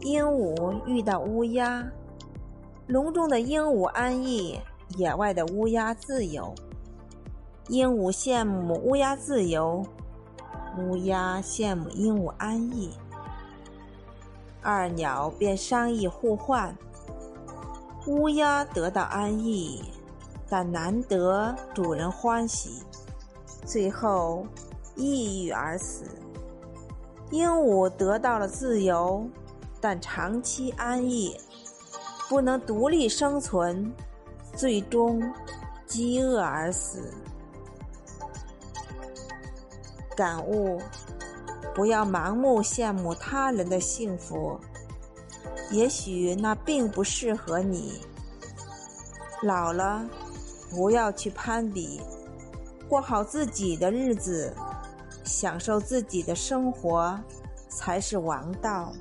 鹦鹉遇到乌鸦，笼中的鹦鹉安逸，野外的乌鸦自由。鹦鹉羡慕乌鸦自由，乌鸦羡慕鹦鹉安逸。二鸟便商议互换，乌鸦得到安逸，但难得主人欢喜，最后抑郁而死。鹦鹉得到了自由，但长期安逸，不能独立生存，最终饥饿而死。感悟：不要盲目羡慕他人的幸福，也许那并不适合你。老了，不要去攀比，过好自己的日子，享受自己的生活，才是王道。